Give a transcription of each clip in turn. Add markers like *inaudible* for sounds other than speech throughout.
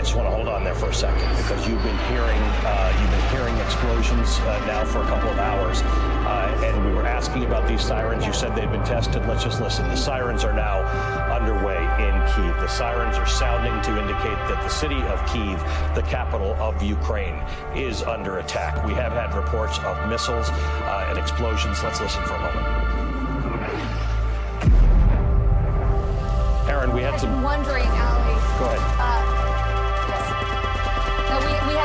I just want to hold on there for a second because you've been hearing uh, you've been hearing explosions uh, now for a couple of hours, uh, and we were asking about these sirens. You said they'd been tested. Let's just listen. The sirens are now underway in Kiev. The sirens are sounding to indicate that the city of Kiev, the capital of Ukraine, is under attack. We have had reports of missiles uh, and explosions. Let's listen for a moment. Aaron, we had I've some. wondering, Ali. Go ahead.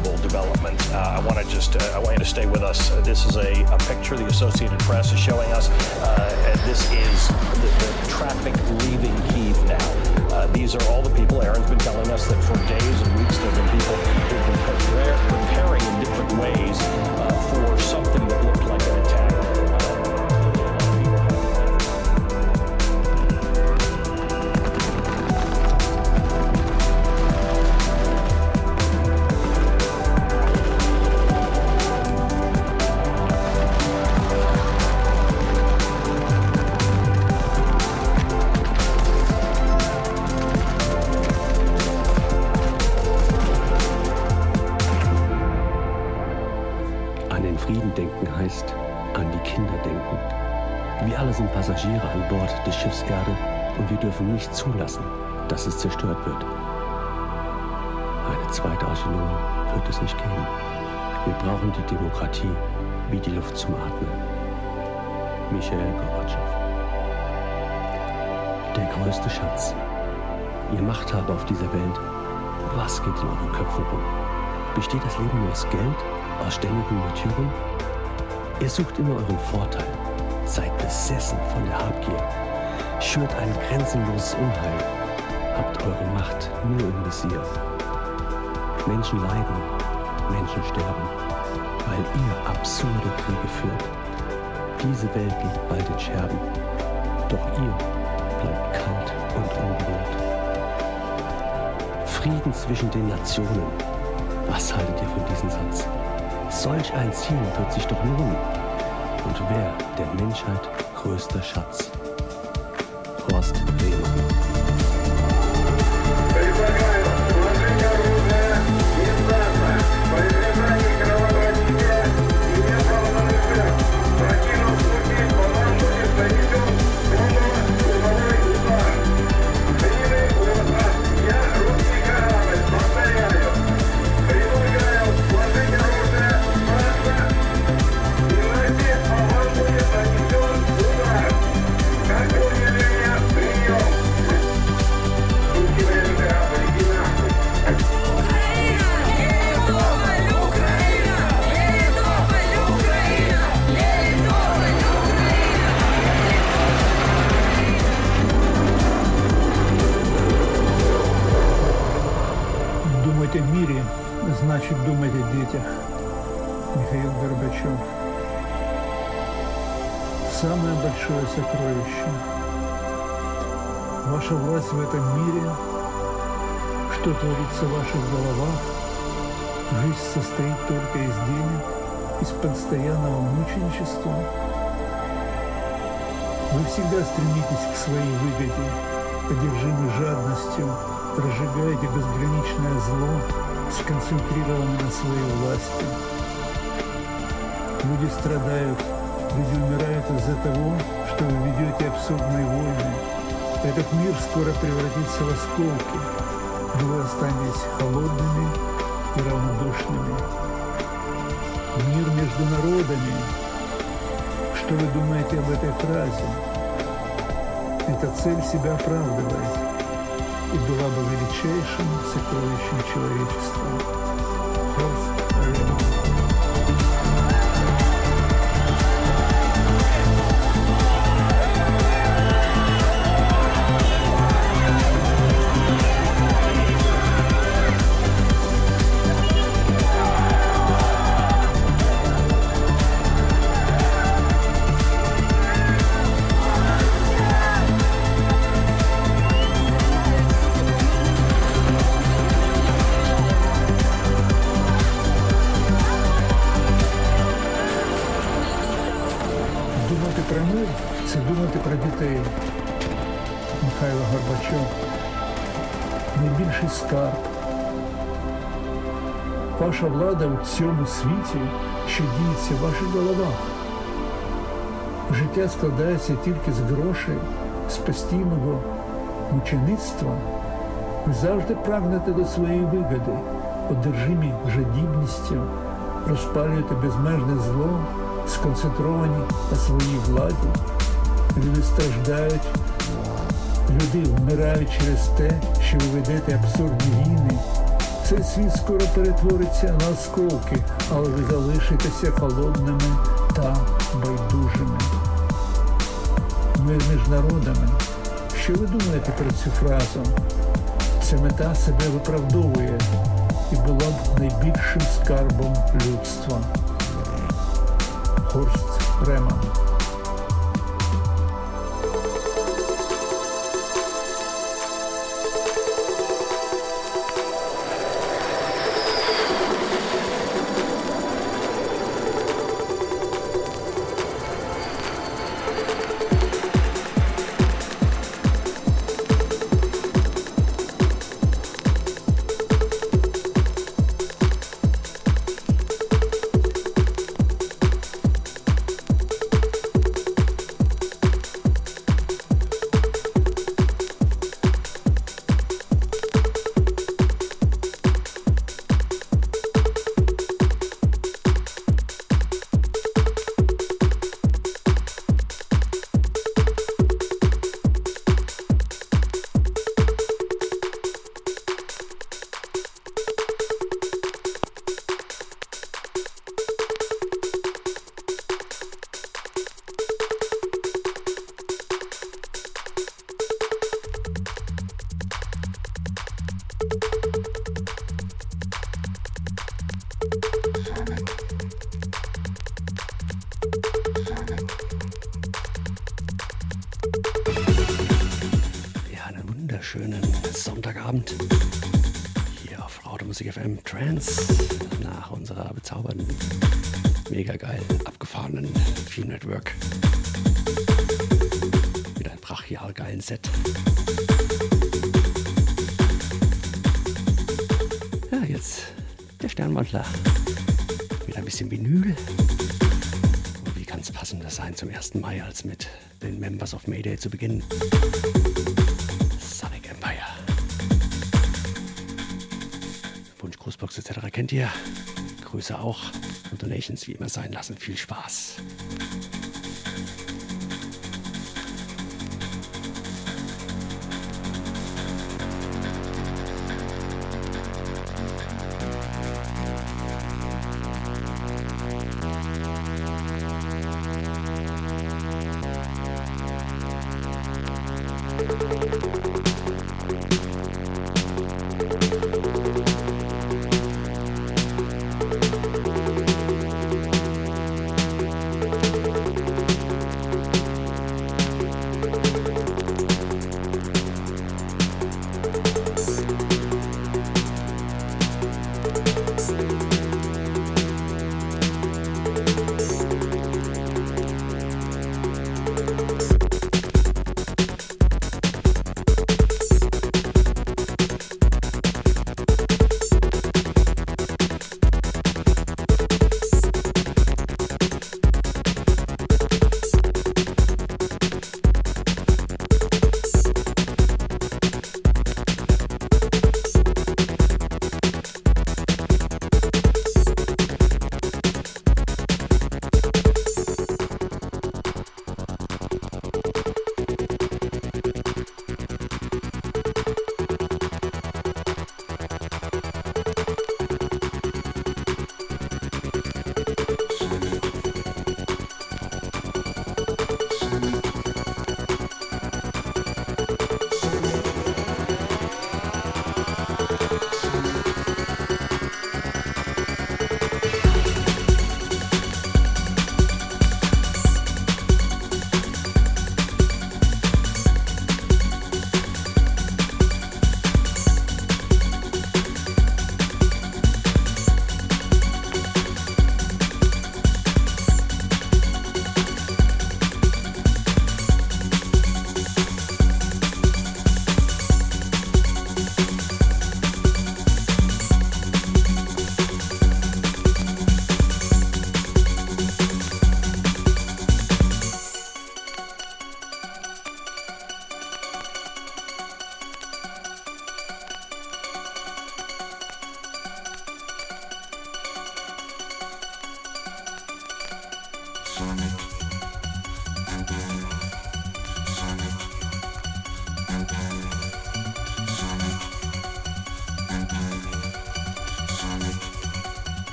development. Uh, I want to just, uh, I want you to stay with us. Uh, this is a, a picture the Associated Press is showing us. Uh, this is the, the traffic leaving Kiev now. Uh, these are all the people. Aaron's been telling us that for days and weeks there have been people who've been preparing in different ways uh, for something Aus Geld, aus ständigen Märtyren? Ihr sucht immer euren Vorteil, seid besessen von der Habgier, schürt ein grenzenloses Unheil, habt eure Macht nur im Visier. Menschen leiden, Menschen sterben, weil ihr absurde Kriege führt. Diese Welt liegt bald in Scherben, doch ihr bleibt kalt und unberührt. Frieden zwischen den Nationen. Was haltet ihr von diesem Satz? Solch ein Ziel wird sich doch lohnen. Und wer der Menschheit größter Schatz? Horst жизнь состоит только из денег, из постоянного мученичества. Вы всегда стремитесь к своей выгоде, одержимы жадностью, разжигаете безграничное зло, сконцентрированы на своей власти. Люди страдают, люди умирают из-за того, что вы ведете абсурдные войны. Этот мир скоро превратится в осколки, вы останетесь холодными и равнодушными. Мир между народами. Что вы думаете об этой фразе? Эта цель себя оправдывает и была бы величайшим сокровищем человечества. Цьому світі, що діється в ваших головах. Життя складається тільки з грошей, з постійного мучеництва. Ви завжди прагнете до своєї вигоди, одержимі жадібністю, розпалюєте безмежне зло, сконцентровані на своїй владі. Люди страждають, люди вмирають через те, що ви ведете абсурдні війни. Цей світ скоро перетвориться на осколки, але ви залишитеся холодними та байдужими. Ми між народами. Що ви думаєте про цю фразу? Ця мета себе виправдовує і була б найбільшим скарбом людства. Хорст Реман Members of Mayday zu beginnen? Sonic Empire. Wunsch, Grußbox etc. kennt ihr. Grüße auch. Und Donations wie immer sein lassen. Viel Spaß.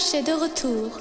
Sachez de retour.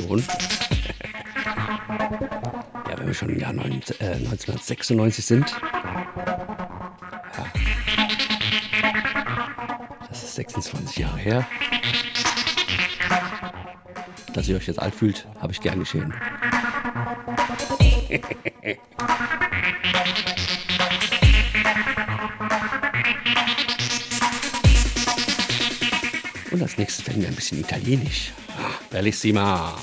Wie Moderation. *laughs* ja, wenn wir schon im Jahr neun, äh, 1996 sind. Ja. Das ist 26 Jahre her. Dass ihr euch jetzt alt fühlt, habe ich gern geschehen. *laughs* Und als nächstes werden wir ein bisschen italienisch. Ah, bellissima.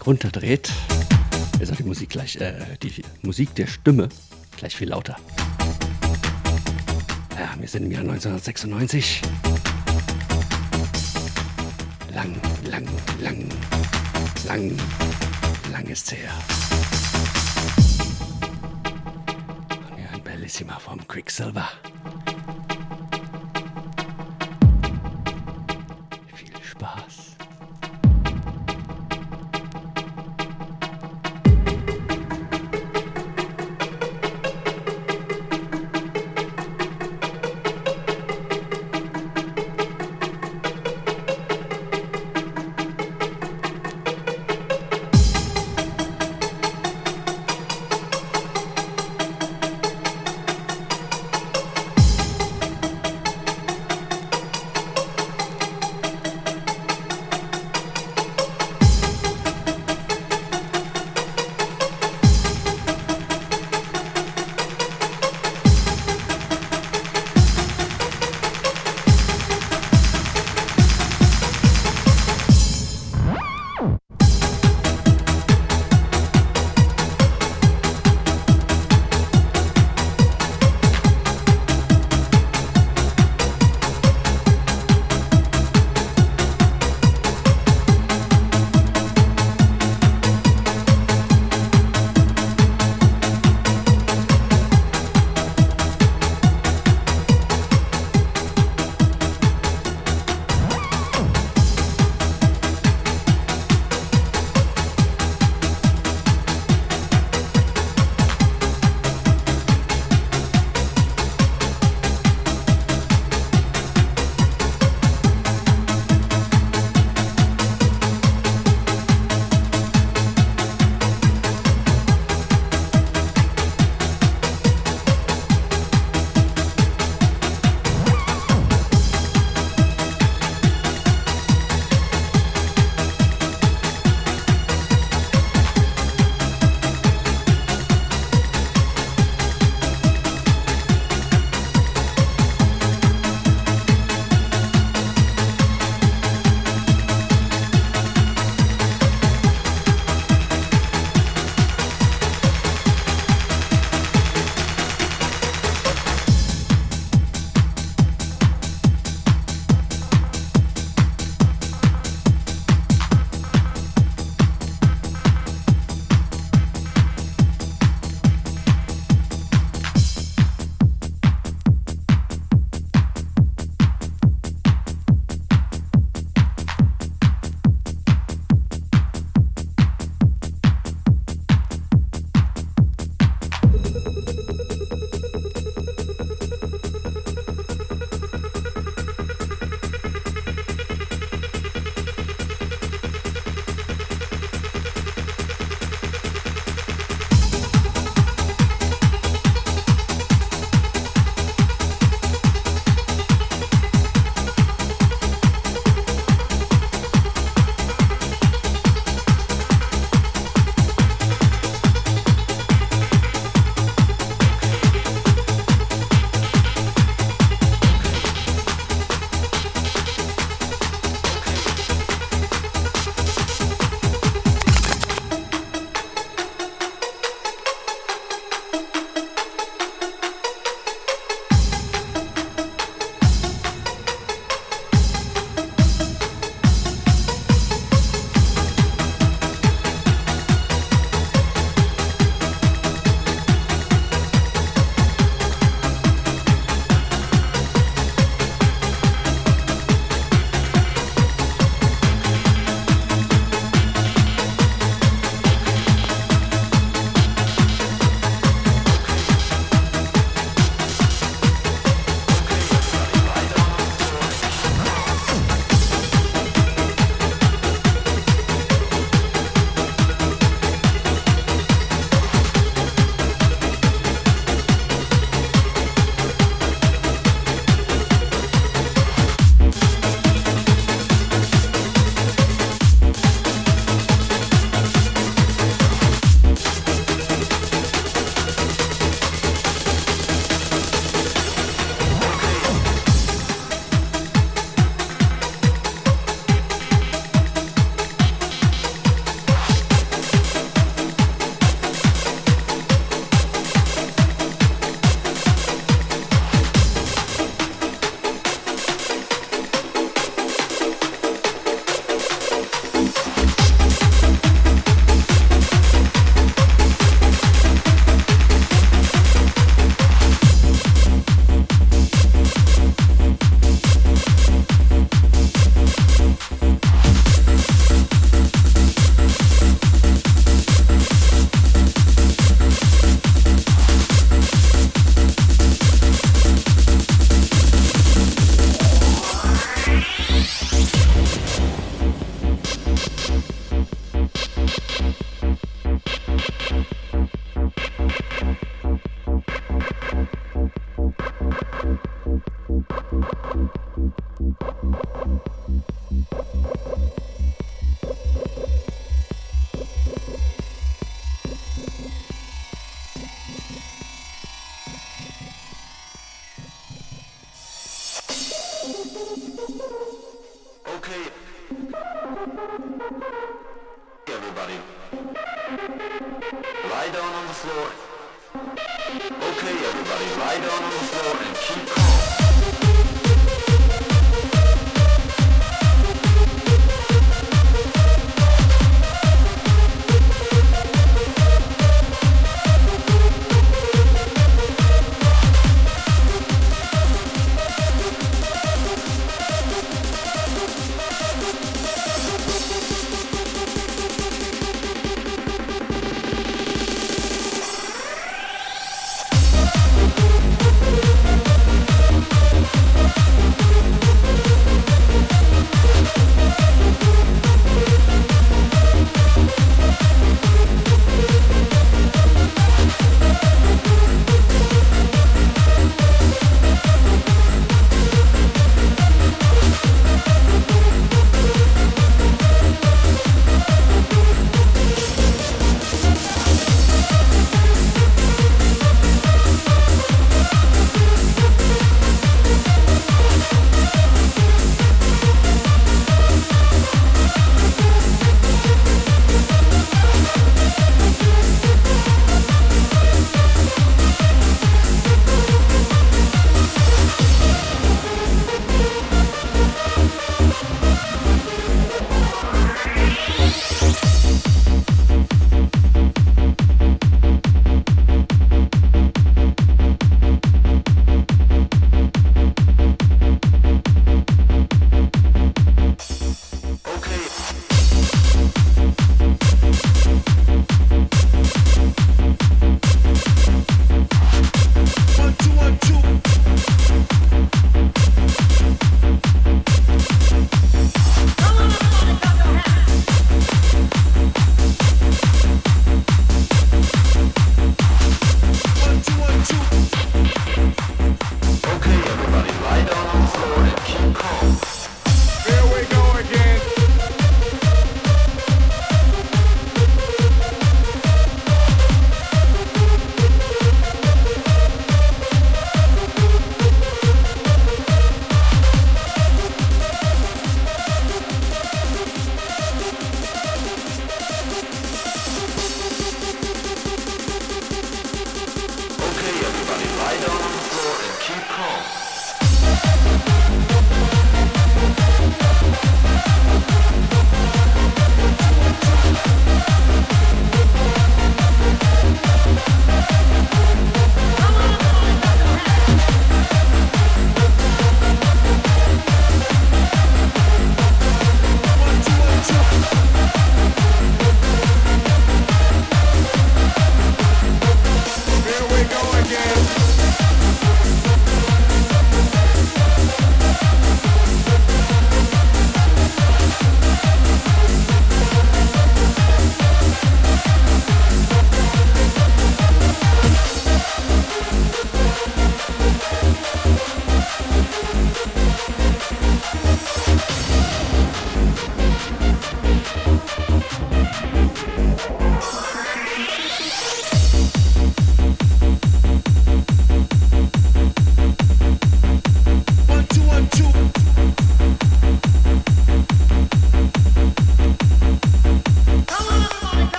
Musik runterdreht, ist auch die Musik gleich, äh, die Musik der Stimme gleich viel lauter. Ja, wir sind im Jahr 1996. Lang, lang, lang, lang, lang ist's her. Hier ein Bellissima vom Quicksilver.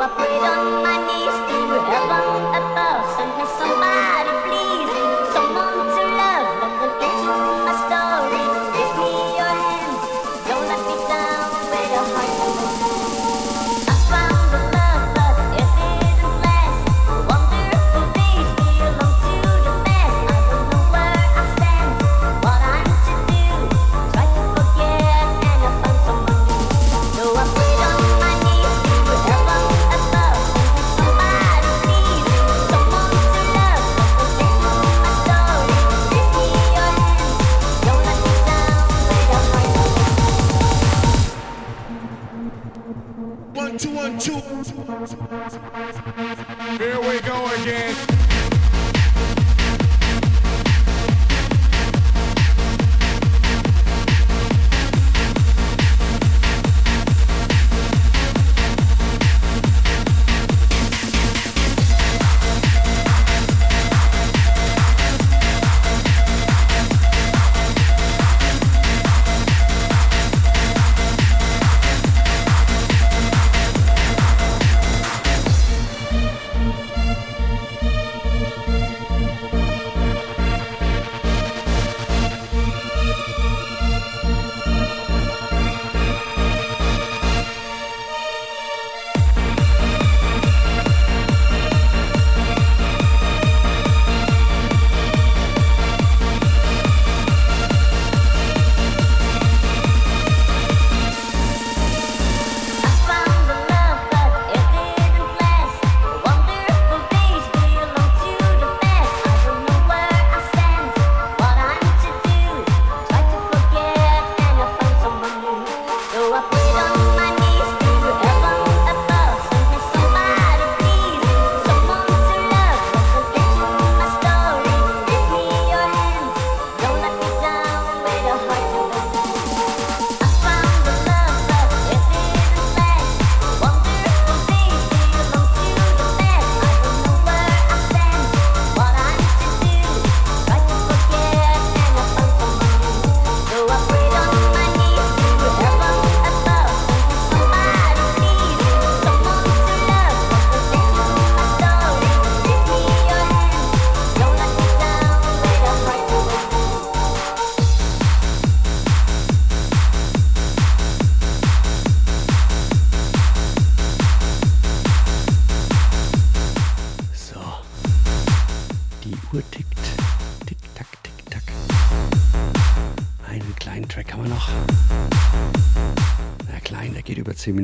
up on my money.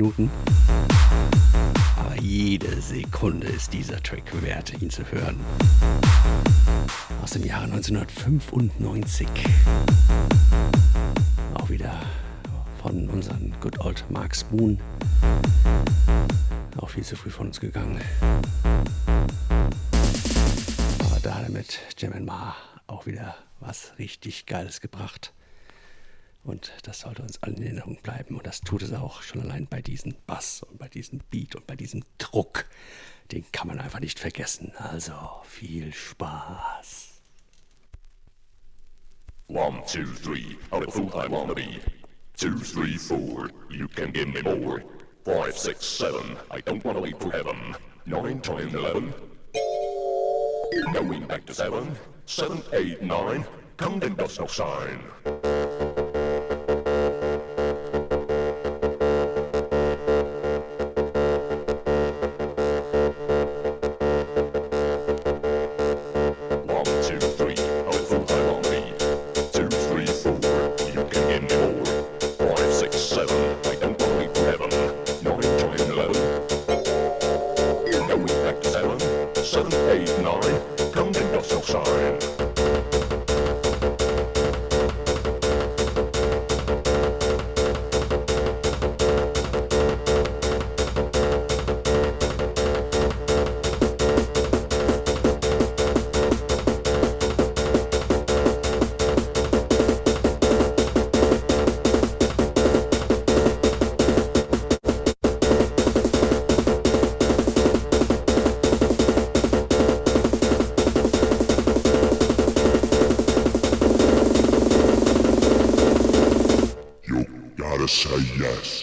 Minuten. Aber jede Sekunde ist dieser Track wert, ihn zu hören. Aus dem Jahre 1995. Auch wieder von unserem Good Old Mark Spoon. Auch viel zu früh von uns gegangen. Aber da hat er mit Jim Ma auch wieder was richtig Geiles gebracht uns allen in Erinnerung bleiben. Und das tut es auch schon allein bei diesem Bass und bei diesem Beat und bei diesem Druck. Den kann man einfach nicht vergessen. Also viel Spaß. One, two, three, I'm a full-time wannabe. Two, three, four, you can give me more. Five, six, seven, I don't wanna wait for heaven. Nine, ten, eleven. Going back to seven. Seven, eight, nine. Counting does no sign. Yes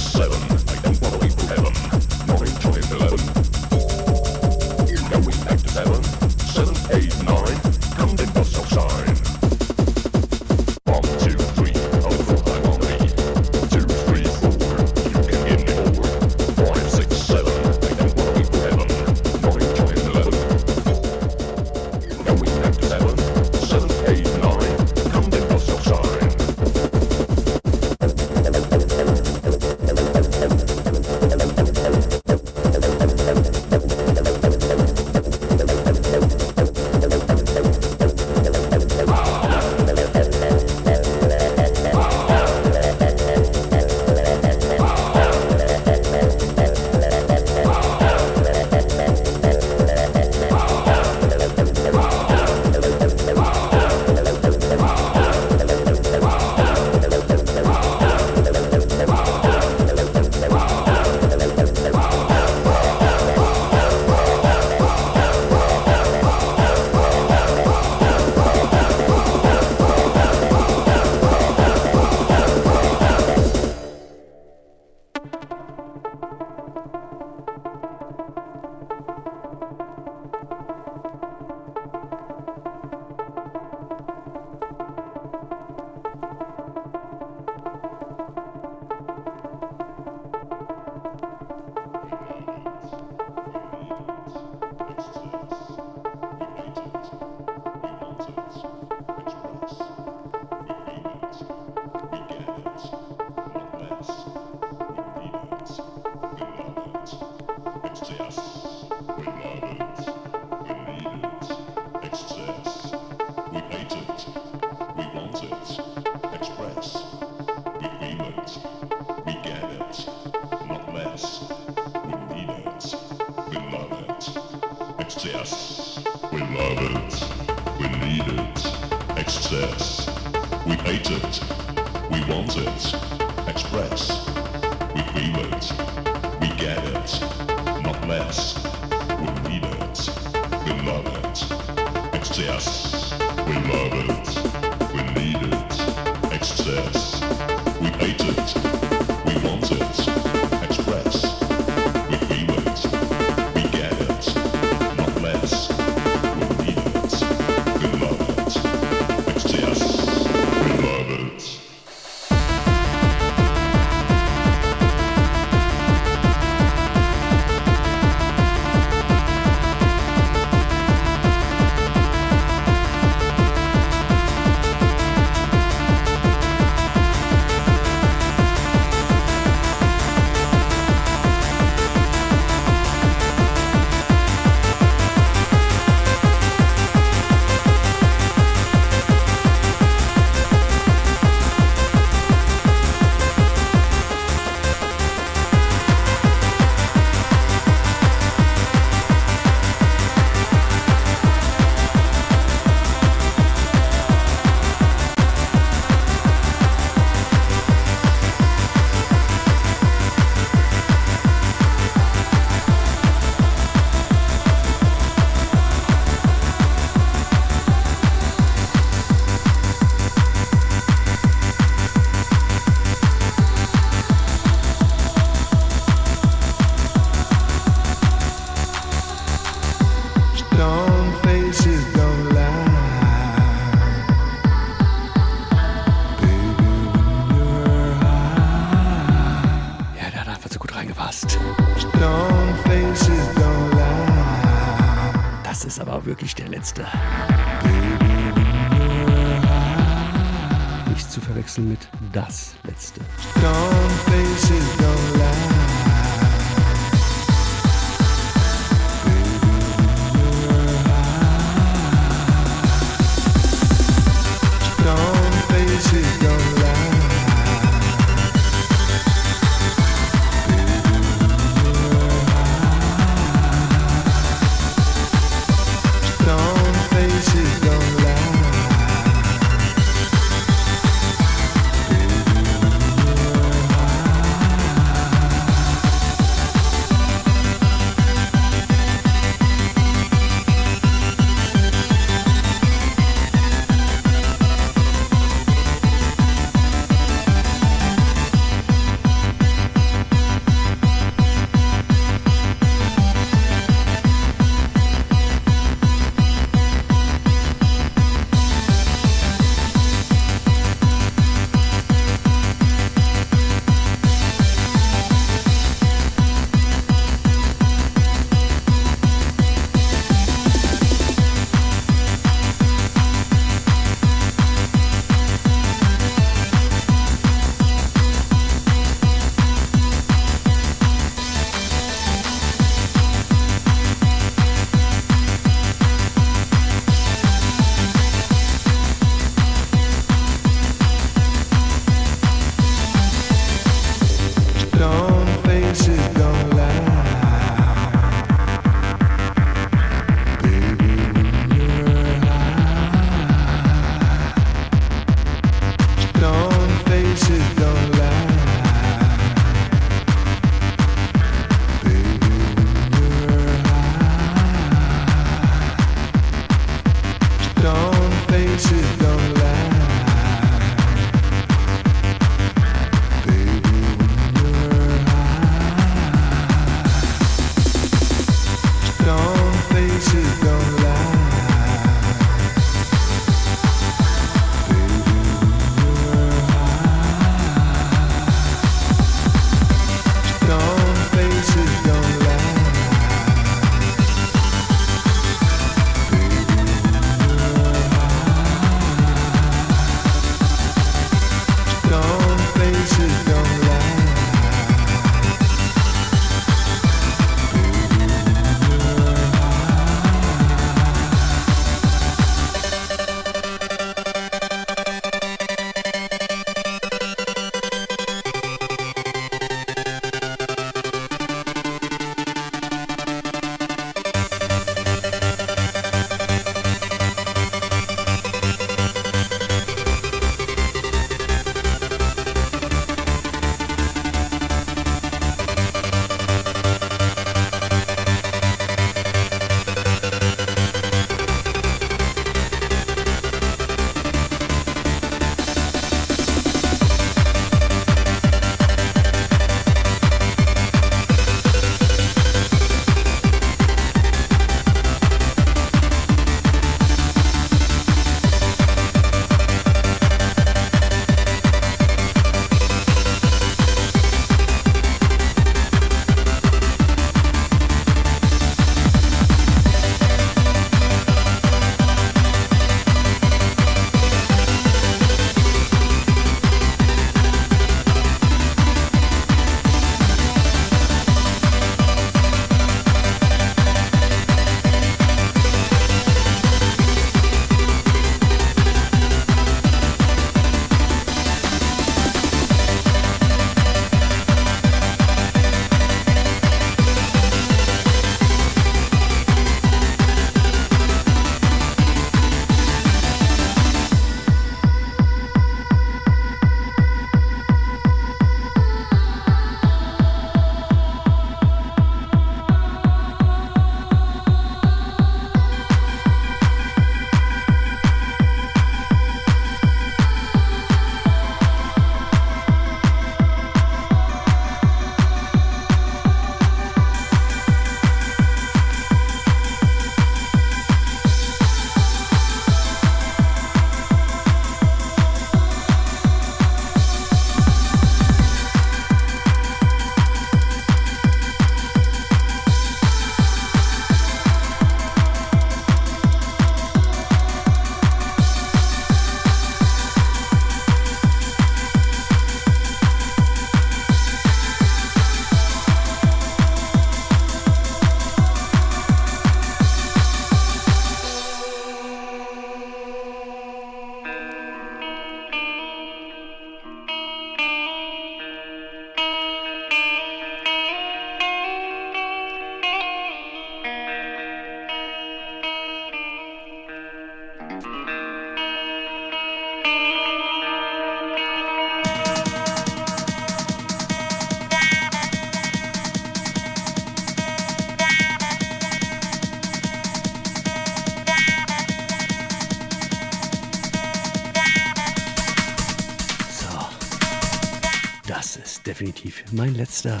mein letzter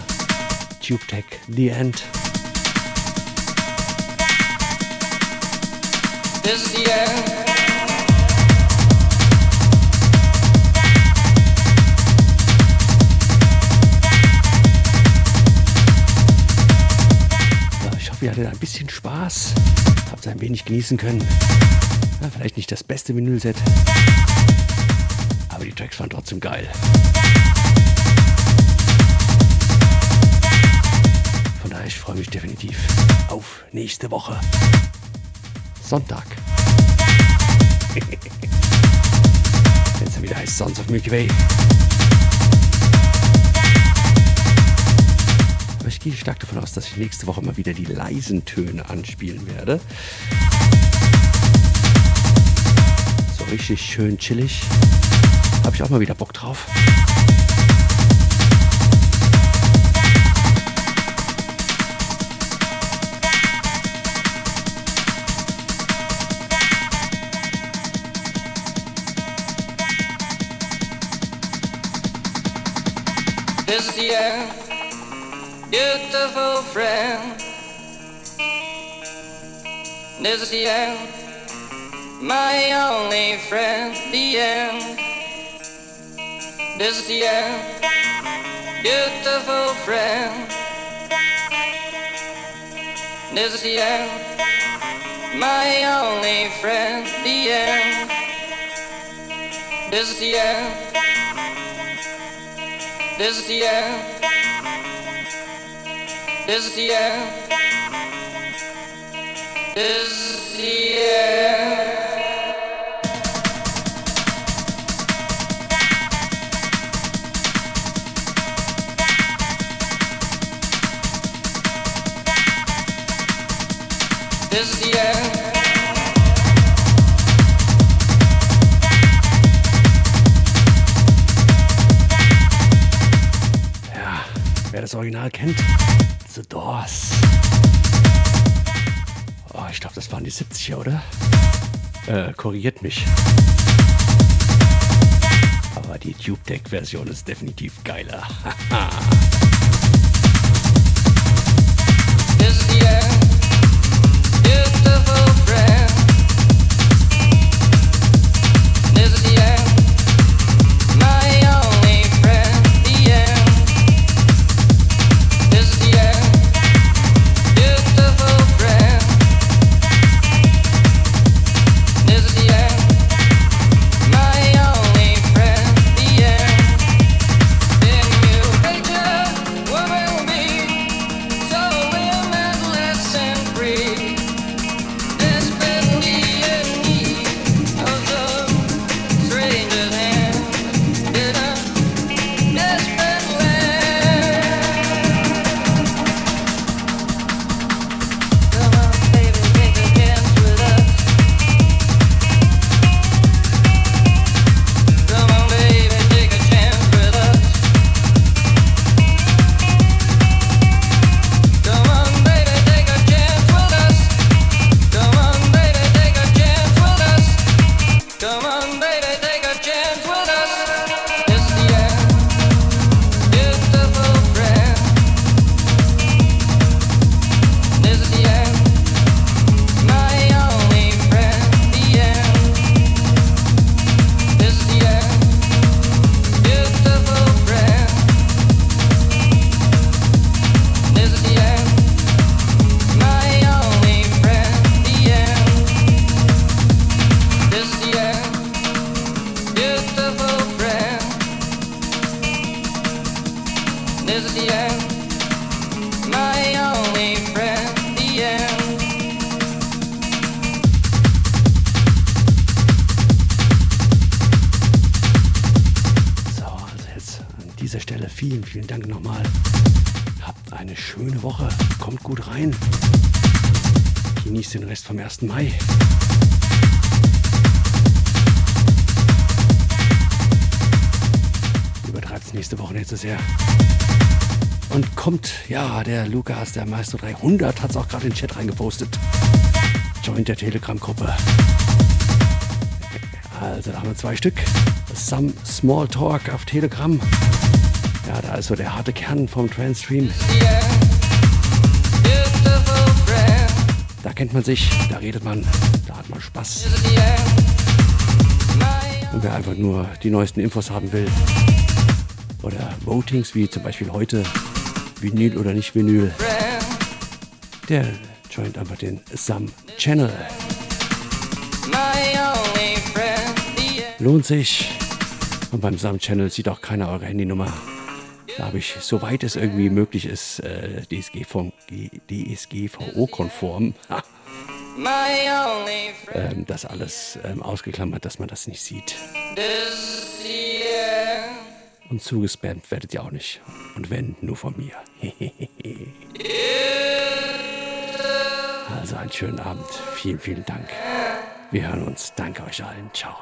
Tube Tech The End. This is the end. Ich hoffe, ihr hattet ein bisschen Spaß. Habt ein wenig genießen können. Ja, vielleicht nicht das beste Vinylset. Aber die Tracks waren trotzdem geil. Ich freue mich definitiv auf nächste Woche. Sonntag. *laughs* Wenn es dann wieder heißt Sons of Milky Way. Aber ich gehe stark davon aus, dass ich nächste Woche mal wieder die leisen Töne anspielen werde. So richtig schön chillig. Habe ich auch mal wieder Bock drauf. this year, beautiful friend. This year, my only friend, the end. This year, beautiful friend. This year, my only friend, the end. This year. This is the end. This is the end. This is the end. Original kennt, The Doors. Oh, ich glaube, das waren die 70er, oder? Äh, korrigiert mich. Aber die Tube Deck-Version ist definitiv geiler. *laughs* der Lukas, der Maestro 300, hat es auch gerade in den Chat reingepostet. Joint der Telegram-Gruppe. Also da haben wir zwei Stück. Some Small Talk auf Telegram. Ja, da ist so der harte Kern vom Trendstream. Da kennt man sich, da redet man, da hat man Spaß. Und wer einfach nur die neuesten Infos haben will, oder Votings wie zum Beispiel heute, Vinyl oder nicht Vinyl, der joint einfach den Sam Channel. Lohnt sich. Und beim Sam Channel sieht auch keiner eure Handynummer. Da habe ich, soweit es irgendwie möglich ist, äh, DSGVO DSGVO-konform, ähm, das alles ähm, ausgeklammert, dass man das nicht sieht. Und zugespammt werdet ihr auch nicht. Und wenn, nur von mir. *laughs* also einen schönen Abend. Vielen, vielen Dank. Wir hören uns. Danke euch allen. Ciao.